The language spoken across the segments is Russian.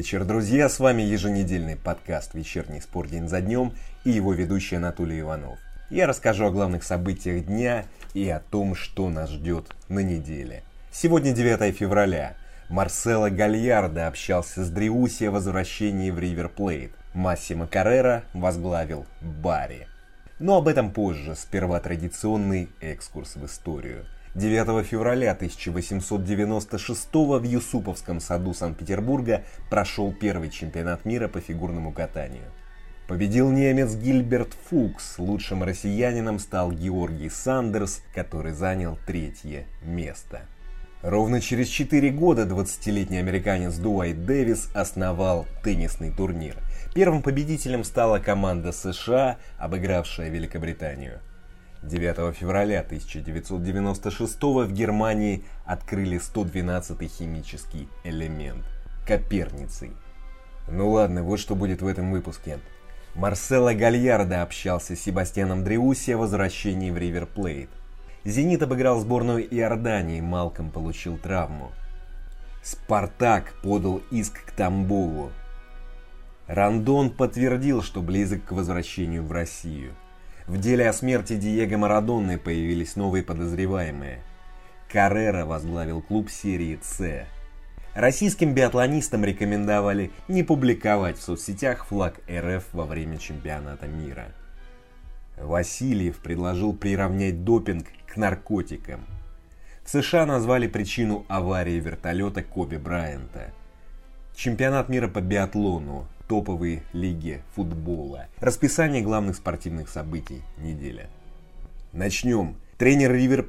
вечер, друзья! С вами еженедельный подкаст «Вечерний спор день за днем» и его ведущий Анатолий Иванов. Я расскажу о главных событиях дня и о том, что нас ждет на неделе. Сегодня 9 февраля. Марсело Гальярдо общался с Дриуси о возвращении в Ривер Плейт. Массимо Каррера возглавил Барри. Но об этом позже, сперва традиционный экскурс в историю – 9 февраля 1896 в Юсуповском саду Санкт-Петербурга прошел первый чемпионат мира по фигурному катанию. Победил немец Гильберт Фукс, лучшим россиянином стал Георгий Сандерс, который занял третье место. Ровно через 4 года 20-летний американец Дуайт Дэвис основал теннисный турнир. Первым победителем стала команда США, обыгравшая Великобританию – 9 февраля 1996 в Германии открыли 112-й химический элемент – Коперницей. Ну ладно, вот что будет в этом выпуске. Марсело Гальярдо общался с Себастьяном Дреуси о возвращении в Ривер Плейт. «Зенит» обыграл сборную Иордании, Малком получил травму. «Спартак» подал иск к Тамбову. Рандон подтвердил, что близок к возвращению в Россию – в деле о смерти Диего Марадонны появились новые подозреваемые. Каррера возглавил клуб серии «С». Российским биатлонистам рекомендовали не публиковать в соцсетях флаг РФ во время чемпионата мира. Васильев предложил приравнять допинг к наркотикам. В США назвали причину аварии вертолета Коби Брайанта. Чемпионат мира по биатлону топовые лиги футбола. Расписание главных спортивных событий недели. Начнем. Тренер Ривер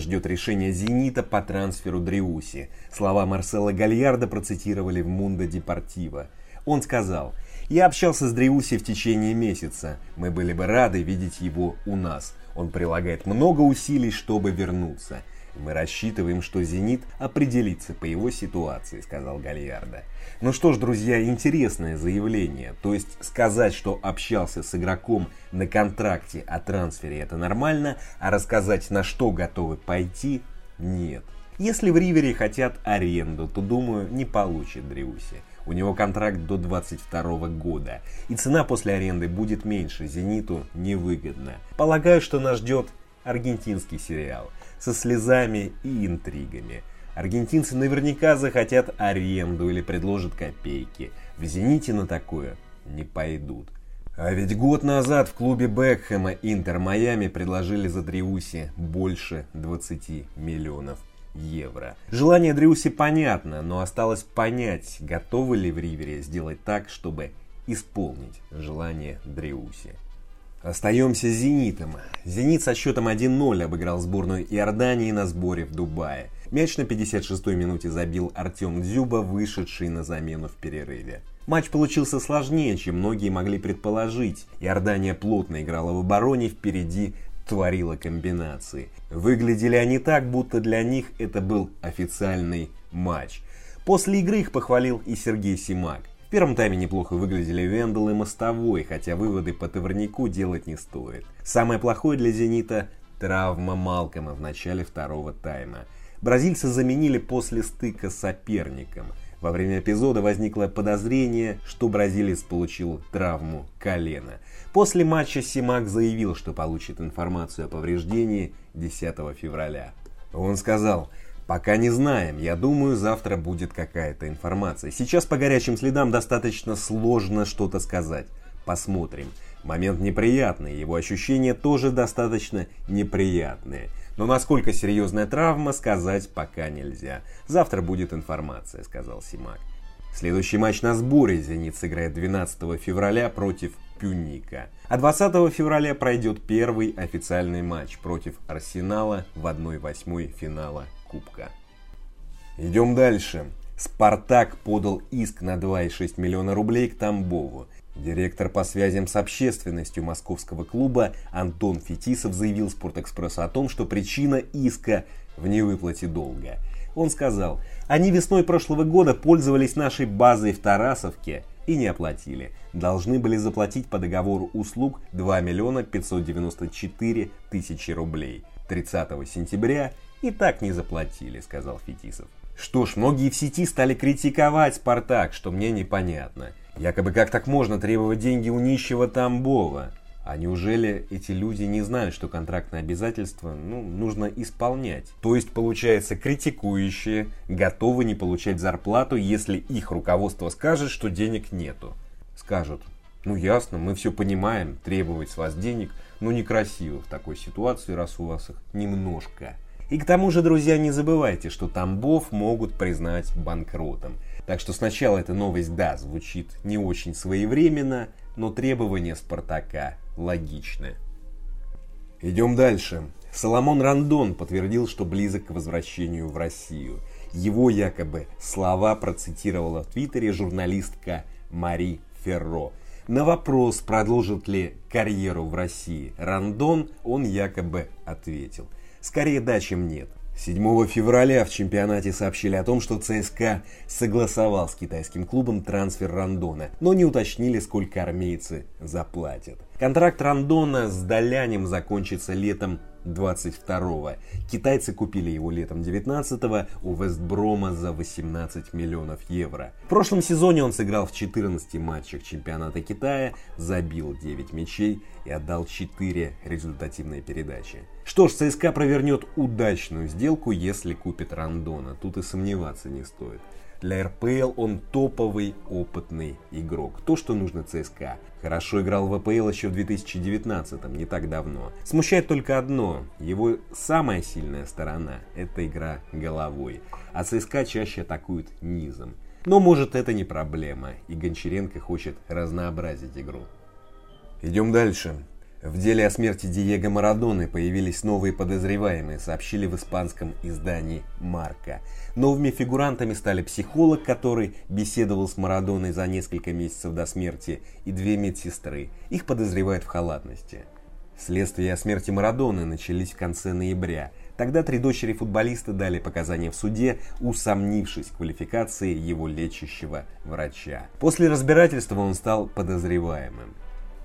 ждет решения «Зенита» по трансферу Дриуси. Слова Марсела Гальярда процитировали в Мундо Депортиво. Он сказал, «Я общался с Дриуси в течение месяца. Мы были бы рады видеть его у нас. Он прилагает много усилий, чтобы вернуться. Мы рассчитываем, что «Зенит» определится по его ситуации», — сказал Гальярдо. Ну что ж, друзья, интересное заявление. То есть сказать, что общался с игроком на контракте о трансфере это нормально, а рассказать на что готовы пойти – нет. Если в Ривере хотят аренду, то, думаю, не получит Дриуси. У него контракт до 22 года, и цена после аренды будет меньше, «Зениту» невыгодно. Полагаю, что нас ждет аргентинский сериал со слезами и интригами. Аргентинцы наверняка захотят аренду или предложат копейки. В «Зените» на такое не пойдут. А ведь год назад в клубе Бекхэма Интер Майами предложили за Дриуси больше 20 миллионов евро. Желание Дриуси понятно, но осталось понять, готовы ли в Ривере сделать так, чтобы исполнить желание Дриуси. Остаемся с «Зенитом». «Зенит» со счетом 1-0 обыграл сборную Иордании на сборе в Дубае. Мяч на 56-й минуте забил Артем Дзюба, вышедший на замену в перерыве. Матч получился сложнее, чем многие могли предположить. Иордания плотно играла в обороне, впереди творила комбинации. Выглядели они так, будто для них это был официальный матч. После игры их похвалил и Сергей Симак. Первом тайме неплохо выглядели Вендел и Мостовой, хотя выводы по товарнику делать не стоит. Самое плохое для «Зенита» – травма Малкома в начале второго тайма. Бразильцы заменили после стыка соперником. Во время эпизода возникло подозрение, что бразилец получил травму колена. После матча Симак заявил, что получит информацию о повреждении 10 февраля. Он сказал – Пока не знаем. Я думаю, завтра будет какая-то информация. Сейчас по горячим следам достаточно сложно что-то сказать. Посмотрим. Момент неприятный, его ощущения тоже достаточно неприятные. Но насколько серьезная травма, сказать пока нельзя. Завтра будет информация, сказал Симак. Следующий матч на сборе «Зенит» сыграет 12 февраля против Пюника. А 20 февраля пройдет первый официальный матч против Арсенала в 1-8 финала Кубка. Идем дальше. Спартак подал иск на 2,6 миллиона рублей к Тамбову. Директор по связям с общественностью московского клуба Антон Фетисов заявил Спортэкспрессу о том, что причина иска в невыплате долга. Он сказал, они весной прошлого года пользовались нашей базой в Тарасовке и не оплатили. Должны были заплатить по договору услуг 2 миллиона 594 тысячи рублей. 30 сентября И так не заплатили, сказал Фетисов. Что ж, многие в сети стали критиковать «Спартак», что мне непонятно. Якобы как так можно требовать деньги у нищего Тамбова? А неужели эти люди не знают, что контрактные обязательства ну, нужно исполнять? То есть, получается, критикующие готовы не получать зарплату, если их руководство скажет, что денег нету. Скажут, ну ясно, мы все понимаем, требовать с вас денег, но некрасиво в такой ситуации, раз у вас их немножко. И к тому же, друзья, не забывайте, что Тамбов могут признать банкротом. Так что сначала эта новость, да, звучит не очень своевременно, но требования Спартака логичны. Идем дальше. Соломон Рандон подтвердил, что близок к возвращению в Россию. Его якобы слова процитировала в Твиттере журналистка Мари Ферро. На вопрос, продолжит ли карьеру в России Рандон, он якобы ответил. Скорее да, чем нет. 7 февраля в чемпионате сообщили о том, что ЦСКА согласовал с китайским клубом трансфер Рандона, но не уточнили, сколько армейцы заплатят. Контракт Рандона с Долянем закончится летом 22-го. Китайцы купили его летом 19-го у Вестброма за 18 миллионов евро. В прошлом сезоне он сыграл в 14 матчах чемпионата Китая, забил 9 мячей и отдал 4 результативные передачи. Что ж, ЦСКА провернет удачную сделку, если купит Рандона. Тут и сомневаться не стоит. Для РПЛ он топовый, опытный игрок. То, что нужно ЦСКА. Хорошо играл в АПЛ еще в 2019-м, не так давно. Смущает только одно. Его самая сильная сторона – это игра головой. А ЦСКА чаще атакует низом. Но может это не проблема, и Гончаренко хочет разнообразить игру. Идем дальше. В деле о смерти Диего Марадоны появились новые подозреваемые, сообщили в испанском издании «Марка». Новыми фигурантами стали психолог, который беседовал с Марадоной за несколько месяцев до смерти, и две медсестры. Их подозревают в халатности. Следствие о смерти Марадоны начались в конце ноября. Тогда три дочери футболиста дали показания в суде, усомнившись в квалификации его лечащего врача. После разбирательства он стал подозреваемым.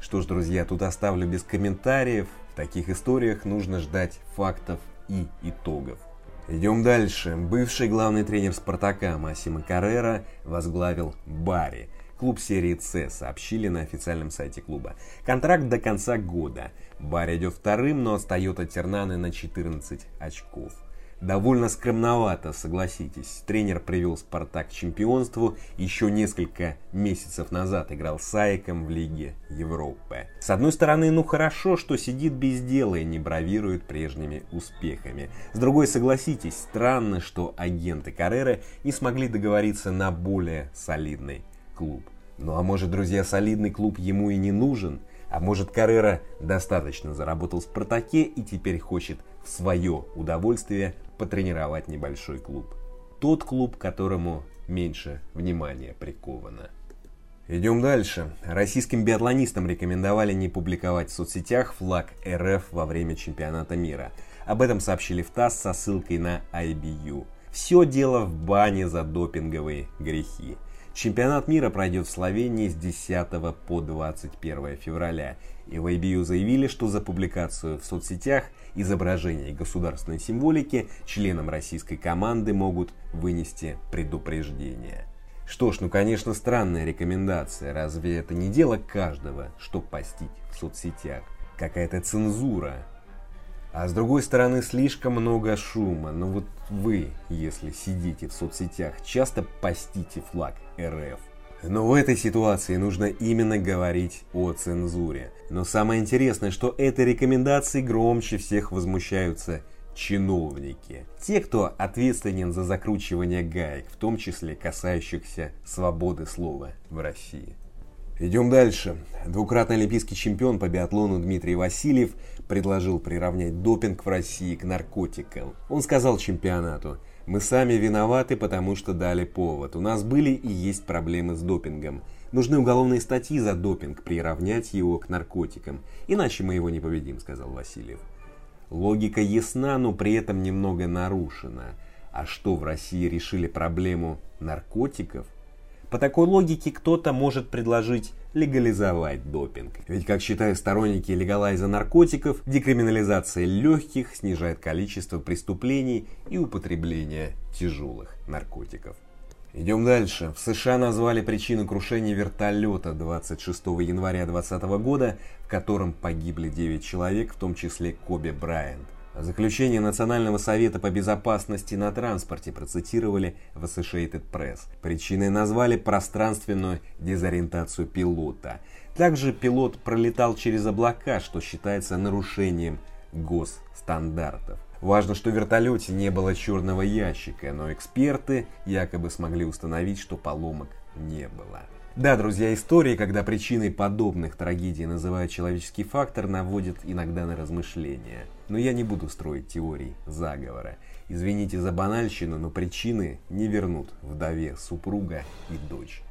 Что ж, друзья, тут оставлю без комментариев. В таких историях нужно ждать фактов и итогов. Идем дальше. Бывший главный тренер «Спартака» Массимо Каррера возглавил Барри. Клуб серии С сообщили на официальном сайте клуба. Контракт до конца года. Барри идет вторым, но отстает от Тернаны на 14 очков. Довольно скромновато, согласитесь. Тренер привел «Спартак» к чемпионству. Еще несколько месяцев назад играл с Айком в Лиге Европы. С одной стороны, ну хорошо, что сидит без дела и не бравирует прежними успехами. С другой, согласитесь, странно, что агенты Карреры не смогли договориться на более солидный клуб. Ну а может, друзья, солидный клуб ему и не нужен? А может, Каррера достаточно заработал в «Спартаке» и теперь хочет в свое удовольствие потренировать небольшой клуб. Тот клуб, которому меньше внимания приковано. Идем дальше. Российским биатлонистам рекомендовали не публиковать в соцсетях флаг РФ во время чемпионата мира. Об этом сообщили в ТАСС со ссылкой на IBU. Все дело в бане за допинговые грехи. Чемпионат мира пройдет в Словении с 10 по 21 февраля, и в IBU заявили, что за публикацию в соцсетях изображений государственной символики членам российской команды могут вынести предупреждение. Что ж, ну конечно странная рекомендация, разве это не дело каждого, что постить в соцсетях? Какая-то цензура. А с другой стороны, слишком много шума. Но вот вы, если сидите в соцсетях, часто постите флаг РФ. Но в этой ситуации нужно именно говорить о цензуре. Но самое интересное, что этой рекомендации громче всех возмущаются чиновники. Те, кто ответственен за закручивание гаек, в том числе касающихся свободы слова в России. Идем дальше. Двукратный олимпийский чемпион по биатлону Дмитрий Васильев предложил приравнять допинг в России к наркотикам. Он сказал чемпионату – мы сами виноваты, потому что дали повод. У нас были и есть проблемы с допингом. Нужны уголовные статьи за допинг, приравнять его к наркотикам. Иначе мы его не победим, сказал Васильев. Логика ясна, но при этом немного нарушена. А что, в России решили проблему наркотиков? По такой логике кто-то может предложить легализовать допинг. Ведь, как считают сторонники легалайза наркотиков, декриминализация легких снижает количество преступлений и употребления тяжелых наркотиков. Идем дальше. В США назвали причину крушения вертолета 26 января 2020 года, в котором погибли 9 человек, в том числе Коби Брайант. Заключение Национального совета по безопасности на транспорте процитировали в Associated Press. Причиной назвали пространственную дезориентацию пилота. Также пилот пролетал через облака, что считается нарушением госстандартов. Важно, что в вертолете не было черного ящика, но эксперты якобы смогли установить, что поломок не было. Да, друзья, истории, когда причиной подобных трагедий называют человеческий фактор, наводят иногда на размышления. Но я не буду строить теорий заговора. Извините за банальщину, но причины не вернут вдове супруга и дочь.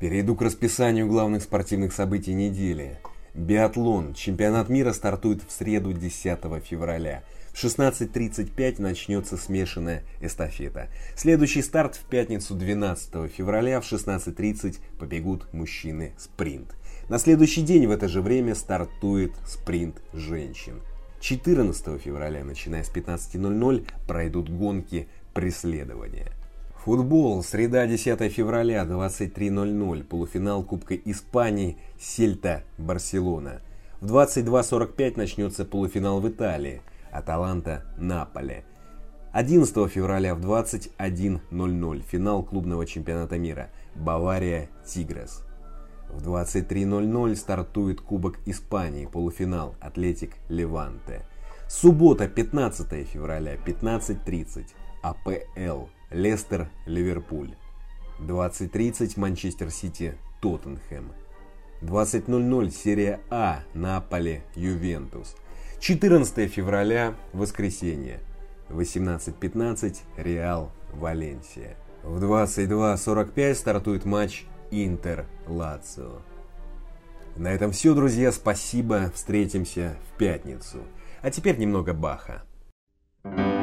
Перейду к расписанию главных спортивных событий недели. Биатлон. Чемпионат мира стартует в среду 10 февраля. В 16.35 начнется смешанная эстафета. Следующий старт в пятницу 12 февраля в 16.30 побегут мужчины спринт. На следующий день в это же время стартует спринт женщин. 14 февраля, начиная с 15.00, пройдут гонки преследования. Футбол. Среда 10 февраля, 23.00. Полуфинал Кубка Испании. Сельта. Барселона. В 22.45 начнется полуфинал в Италии. Аталанта. Наполе. 11 февраля в 21.00 финал клубного чемпионата мира Бавария Тигрес. В 23.00 стартует Кубок Испании, полуфинал Атлетик Леванте. Суббота, 15 февраля, 15.30 АПЛ Лестер, Ливерпуль. 20.30 Манчестер Сити, Тоттенхэм. 20.00 серия А, Наполе, Ювентус. 14 февраля, воскресенье. 18.15 Реал, Валенсия. В 22.45 стартует матч Интер, Лацио. На этом все, друзья. Спасибо. Встретимся в пятницу. А теперь немного Баха. thank you